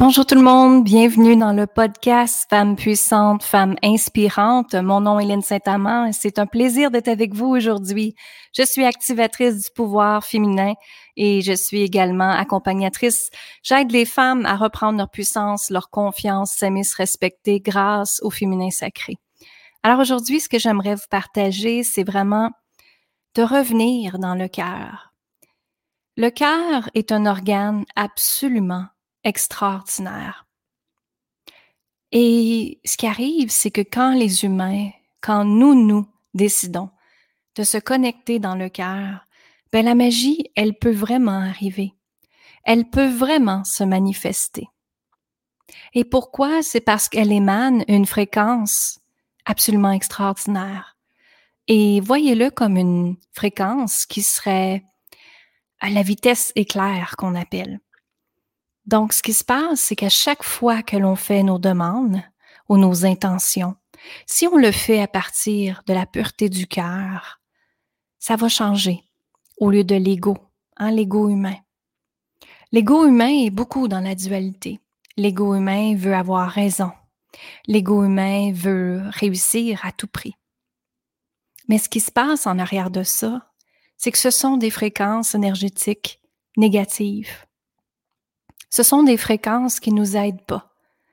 Bonjour tout le monde, bienvenue dans le podcast Femmes puissantes, Femmes inspirantes. Mon nom est Hélène Saint-Amand et c'est un plaisir d'être avec vous aujourd'hui. Je suis activatrice du pouvoir féminin et je suis également accompagnatrice. J'aide les femmes à reprendre leur puissance, leur confiance, s'aimer, se respecter grâce au féminin sacré. Alors aujourd'hui, ce que j'aimerais vous partager, c'est vraiment de revenir dans le cœur. Le cœur est un organe absolument extraordinaire. Et ce qui arrive, c'est que quand les humains, quand nous, nous décidons de se connecter dans le cœur, ben la magie, elle peut vraiment arriver. Elle peut vraiment se manifester. Et pourquoi? C'est parce qu'elle émane une fréquence absolument extraordinaire. Et voyez-le comme une fréquence qui serait à la vitesse éclair qu'on appelle. Donc, ce qui se passe, c'est qu'à chaque fois que l'on fait nos demandes ou nos intentions, si on le fait à partir de la pureté du cœur, ça va changer au lieu de l'ego, hein, l'ego humain. L'ego humain est beaucoup dans la dualité. L'ego humain veut avoir raison. L'ego humain veut réussir à tout prix. Mais ce qui se passe en arrière de ça, c'est que ce sont des fréquences énergétiques négatives ce sont des fréquences qui nous aident pas.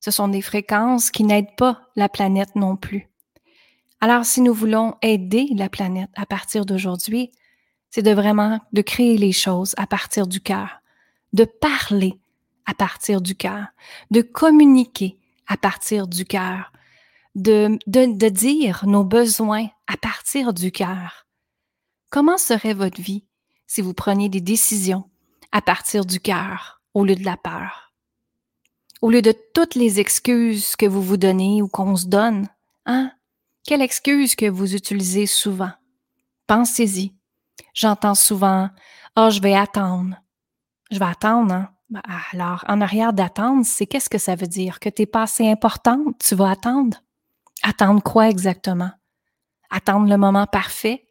Ce sont des fréquences qui n'aident pas la planète non plus. Alors, si nous voulons aider la planète à partir d'aujourd'hui, c'est de vraiment de créer les choses à partir du cœur, de parler à partir du cœur, de communiquer à partir du cœur, de, de, de dire nos besoins à partir du cœur. Comment serait votre vie si vous preniez des décisions à partir du cœur? Au lieu de la peur. Au lieu de toutes les excuses que vous vous donnez ou qu'on se donne, hein? Quelle excuse que vous utilisez souvent? Pensez-y. J'entends souvent, oh, je vais attendre. Je vais attendre, hein? Ben, alors, en arrière d'attendre, c'est qu'est-ce que ça veut dire? Que tu n'es pas assez tu vas attendre? Attendre quoi exactement? Attendre le moment parfait?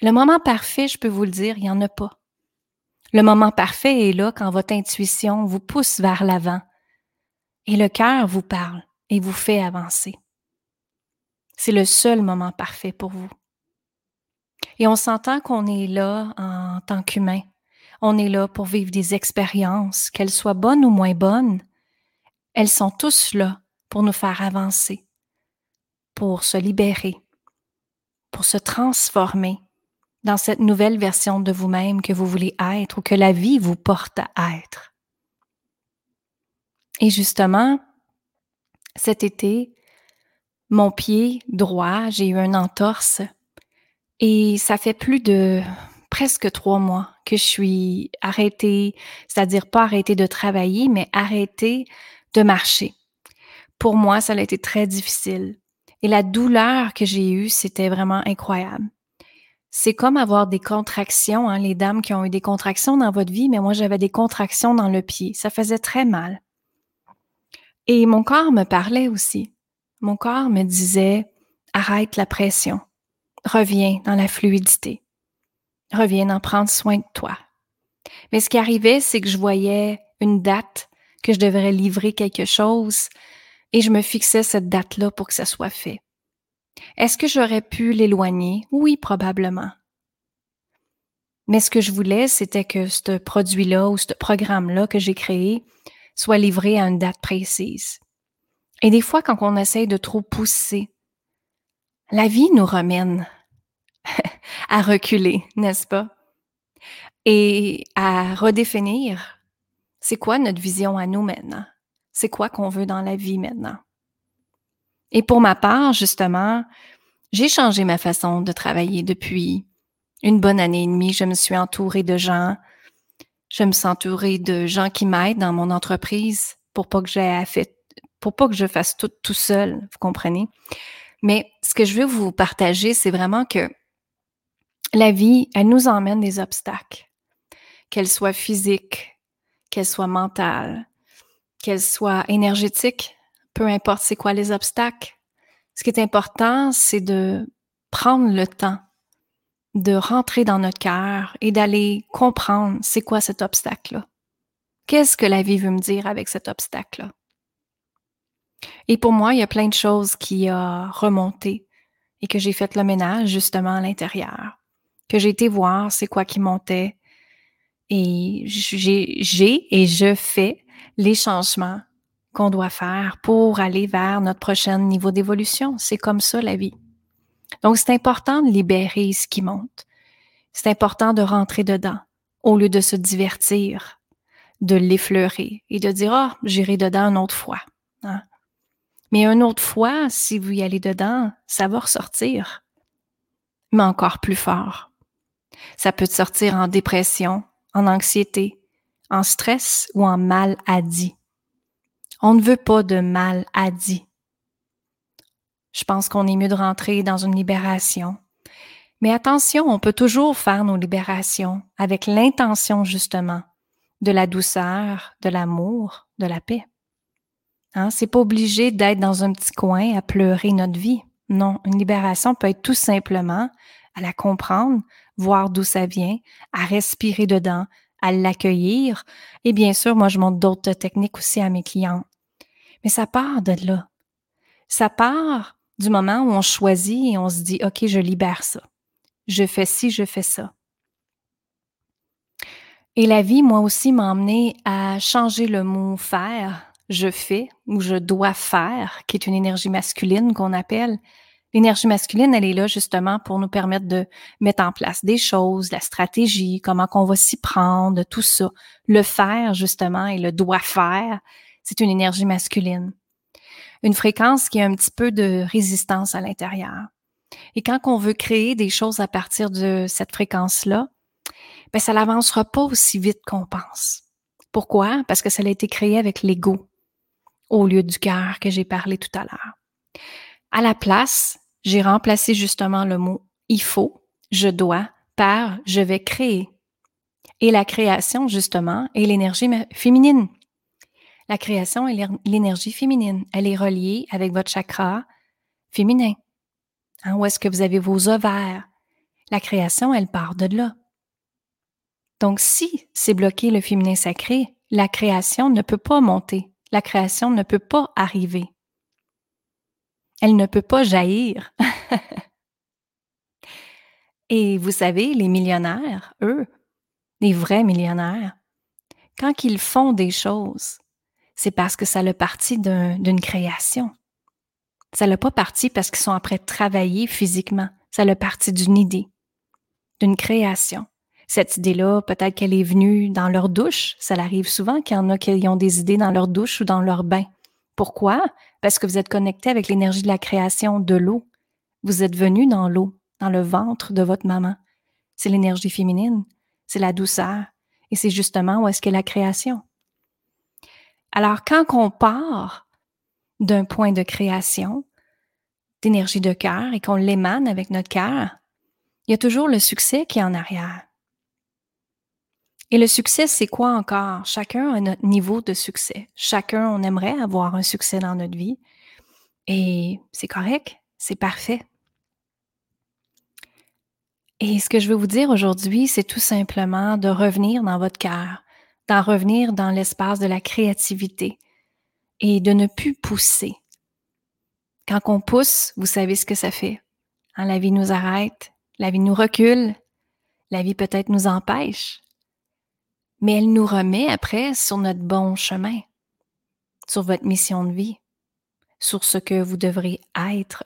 Le moment parfait, je peux vous le dire, il n'y en a pas. Le moment parfait est là quand votre intuition vous pousse vers l'avant et le cœur vous parle et vous fait avancer. C'est le seul moment parfait pour vous. Et on s'entend qu'on est là en tant qu'humain. On est là pour vivre des expériences, qu'elles soient bonnes ou moins bonnes. Elles sont tous là pour nous faire avancer, pour se libérer, pour se transformer dans cette nouvelle version de vous-même que vous voulez être ou que la vie vous porte à être. Et justement, cet été, mon pied droit, j'ai eu une entorse et ça fait plus de presque trois mois que je suis arrêtée, c'est-à-dire pas arrêtée de travailler, mais arrêtée de marcher. Pour moi, ça a été très difficile. Et la douleur que j'ai eue, c'était vraiment incroyable c'est comme avoir des contractions, hein, les dames qui ont eu des contractions dans votre vie, mais moi j'avais des contractions dans le pied. Ça faisait très mal. Et mon corps me parlait aussi. Mon corps me disait, arrête la pression, reviens dans la fluidité, reviens en prendre soin de toi. Mais ce qui arrivait, c'est que je voyais une date que je devrais livrer quelque chose et je me fixais cette date-là pour que ça soit fait. Est-ce que j'aurais pu l'éloigner? Oui, probablement. Mais ce que je voulais, c'était que ce produit-là ou ce programme-là que j'ai créé soit livré à une date précise. Et des fois, quand on essaye de trop pousser, la vie nous remène à reculer, n'est-ce pas? Et à redéfinir, c'est quoi notre vision à nous maintenant? C'est quoi qu'on veut dans la vie maintenant? Et pour ma part, justement, j'ai changé ma façon de travailler depuis une bonne année et demie. Je me suis entourée de gens. Je me suis entourée de gens qui m'aident dans mon entreprise pour pas que j'ai fait, pour pas que je fasse tout tout seul, vous comprenez? Mais ce que je veux vous partager, c'est vraiment que la vie, elle nous emmène des obstacles, qu'elles soient physiques, qu'elles soient mentales, qu'elles soient énergétiques, peu importe c'est quoi les obstacles. Ce qui est important, c'est de prendre le temps de rentrer dans notre cœur et d'aller comprendre c'est quoi cet obstacle-là. Qu'est-ce que la vie veut me dire avec cet obstacle-là? Et pour moi, il y a plein de choses qui ont remonté et que j'ai fait le ménage justement à l'intérieur, que j'ai été voir c'est quoi qui montait et j'ai et je fais les changements qu'on doit faire pour aller vers notre prochain niveau d'évolution. C'est comme ça la vie. Donc c'est important de libérer ce qui monte. C'est important de rentrer dedans au lieu de se divertir, de l'effleurer et de dire ah j'irai dedans une autre fois. Hein. Mais une autre fois, si vous y allez dedans, ça va ressortir, mais encore plus fort. Ça peut sortir en dépression, en anxiété, en stress ou en maladie. On ne veut pas de maladie. Je pense qu'on est mieux de rentrer dans une libération. Mais attention, on peut toujours faire nos libérations avec l'intention justement de la douceur, de l'amour, de la paix. Hein, c'est pas obligé d'être dans un petit coin à pleurer notre vie. Non, une libération peut être tout simplement à la comprendre, voir d'où ça vient, à respirer dedans, à l'accueillir. Et bien sûr, moi, je montre d'autres techniques aussi à mes clients. Mais ça part de là. Ça part du moment où on choisit et on se dit, OK, je libère ça. Je fais ci, je fais ça. Et la vie, moi aussi, m'a emmené à changer le mot faire je fais ou je dois faire, qui est une énergie masculine qu'on appelle. L'énergie masculine, elle est là justement pour nous permettre de mettre en place des choses, la stratégie, comment qu'on va s'y prendre, tout ça. Le faire, justement, et le doit faire, c'est une énergie masculine. Une fréquence qui a un petit peu de résistance à l'intérieur. Et quand on veut créer des choses à partir de cette fréquence-là, ben ça n'avancera pas aussi vite qu'on pense. Pourquoi? Parce que ça a été créé avec l'ego au lieu du cœur que j'ai parlé tout à l'heure. À la place, j'ai remplacé justement le mot il faut, je dois, par je vais créer. Et la création, justement, est l'énergie féminine. La création est l'énergie féminine. Elle est reliée avec votre chakra féminin. Hein, où est-ce que vous avez vos ovaires? La création, elle part de là. Donc, si c'est bloqué le féminin sacré, la création ne peut pas monter la création ne peut pas arriver. Elle ne peut pas jaillir. Et vous savez, les millionnaires, eux, les vrais millionnaires, quand ils font des choses, c'est parce que ça le parti d'une création. Ça l'a pas parti parce qu'ils sont après travailler physiquement. Ça le parti d'une idée, d'une création cette idée-là, peut-être qu'elle est venue dans leur douche. Ça arrive souvent qu'il y en a qui ont des idées dans leur douche ou dans leur bain. Pourquoi? Parce que vous êtes connecté avec l'énergie de la création de l'eau. Vous êtes venu dans l'eau, dans le ventre de votre maman. C'est l'énergie féminine, c'est la douceur. Et c'est justement où est-ce qu'est la création. Alors, quand on part d'un point de création, d'énergie de cœur et qu'on l'émane avec notre cœur, il y a toujours le succès qui est en arrière. Et le succès, c'est quoi encore? Chacun a notre niveau de succès. Chacun, on aimerait avoir un succès dans notre vie. Et c'est correct, c'est parfait. Et ce que je veux vous dire aujourd'hui, c'est tout simplement de revenir dans votre cœur, d'en revenir dans l'espace de la créativité et de ne plus pousser. Quand on pousse, vous savez ce que ça fait. Hein, la vie nous arrête, la vie nous recule, la vie peut-être nous empêche, mais elle nous remet après sur notre bon chemin, sur votre mission de vie, sur ce que vous devrez être.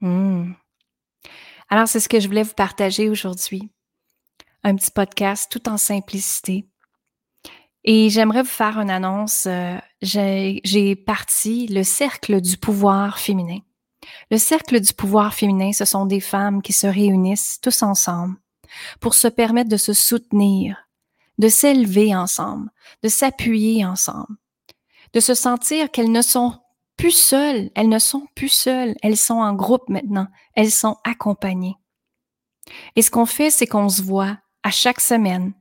Hmm. Alors, c'est ce que je voulais vous partager aujourd'hui. Un petit podcast tout en simplicité. Et j'aimerais vous faire une annonce. Euh, j'ai parti le cercle du pouvoir féminin. Le cercle du pouvoir féminin, ce sont des femmes qui se réunissent tous ensemble pour se permettre de se soutenir, de s'élever ensemble, de s'appuyer ensemble, de se sentir qu'elles ne sont plus seules, elles ne sont plus seules, elles sont en groupe maintenant, elles sont accompagnées. Et ce qu'on fait, c'est qu'on se voit à chaque semaine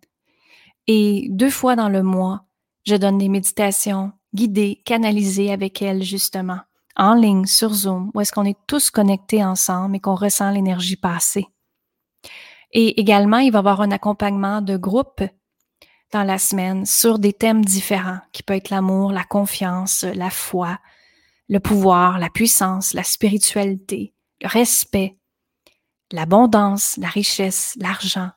et deux fois dans le mois, je donne des méditations guidées, canalisées avec elles justement, en ligne, sur Zoom, où est-ce qu'on est tous connectés ensemble et qu'on ressent l'énergie passer. Et également, il va y avoir un accompagnement de groupe dans la semaine sur des thèmes différents, qui peut être l'amour, la confiance, la foi, le pouvoir, la puissance, la spiritualité, le respect, l'abondance, la richesse, l'argent.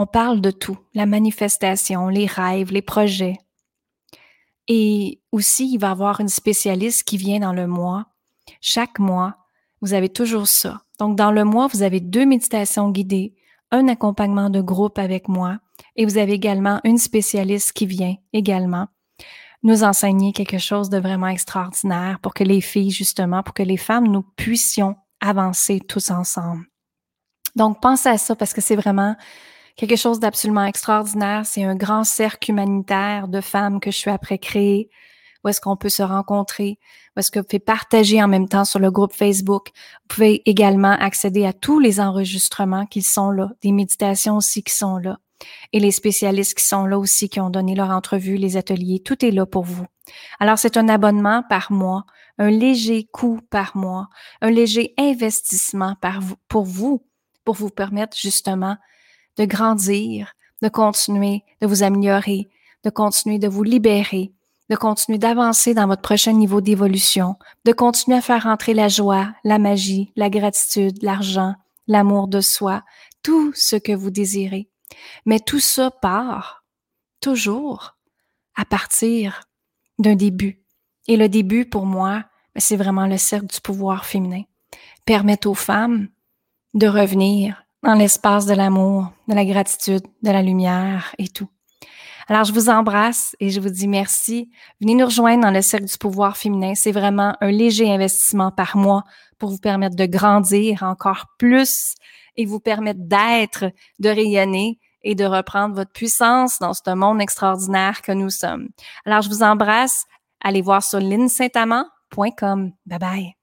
On parle de tout, la manifestation, les rêves, les projets. Et aussi, il va y avoir une spécialiste qui vient dans le mois. Chaque mois, vous avez toujours ça. Donc, dans le mois, vous avez deux méditations guidées, un accompagnement de groupe avec moi et vous avez également une spécialiste qui vient également nous enseigner quelque chose de vraiment extraordinaire pour que les filles, justement, pour que les femmes, nous puissions avancer tous ensemble. Donc, pensez à ça parce que c'est vraiment quelque chose d'absolument extraordinaire. C'est un grand cercle humanitaire de femmes que je suis après créer où est-ce qu'on peut se rencontrer, où est-ce que vous pouvez partager en même temps sur le groupe Facebook. Vous pouvez également accéder à tous les enregistrements qui sont là, des méditations aussi qui sont là, et les spécialistes qui sont là aussi, qui ont donné leur entrevue, les ateliers, tout est là pour vous. Alors, c'est un abonnement par mois, un léger coût par mois, un léger investissement pour vous, pour vous permettre justement de grandir, de continuer de vous améliorer, de continuer de vous libérer, de continuer d'avancer dans votre prochain niveau d'évolution, de continuer à faire entrer la joie, la magie, la gratitude, l'argent, l'amour de soi, tout ce que vous désirez. Mais tout ça part toujours à partir d'un début. Et le début, pour moi, ben, c'est vraiment le cercle du pouvoir féminin. Permettre aux femmes de revenir dans l'espace de l'amour, de la gratitude, de la lumière et tout. Alors, je vous embrasse et je vous dis merci. Venez nous rejoindre dans le cercle du pouvoir féminin. C'est vraiment un léger investissement par mois pour vous permettre de grandir encore plus et vous permettre d'être, de rayonner et de reprendre votre puissance dans ce monde extraordinaire que nous sommes. Alors, je vous embrasse. Allez voir sur linsaintamant.com. Bye bye.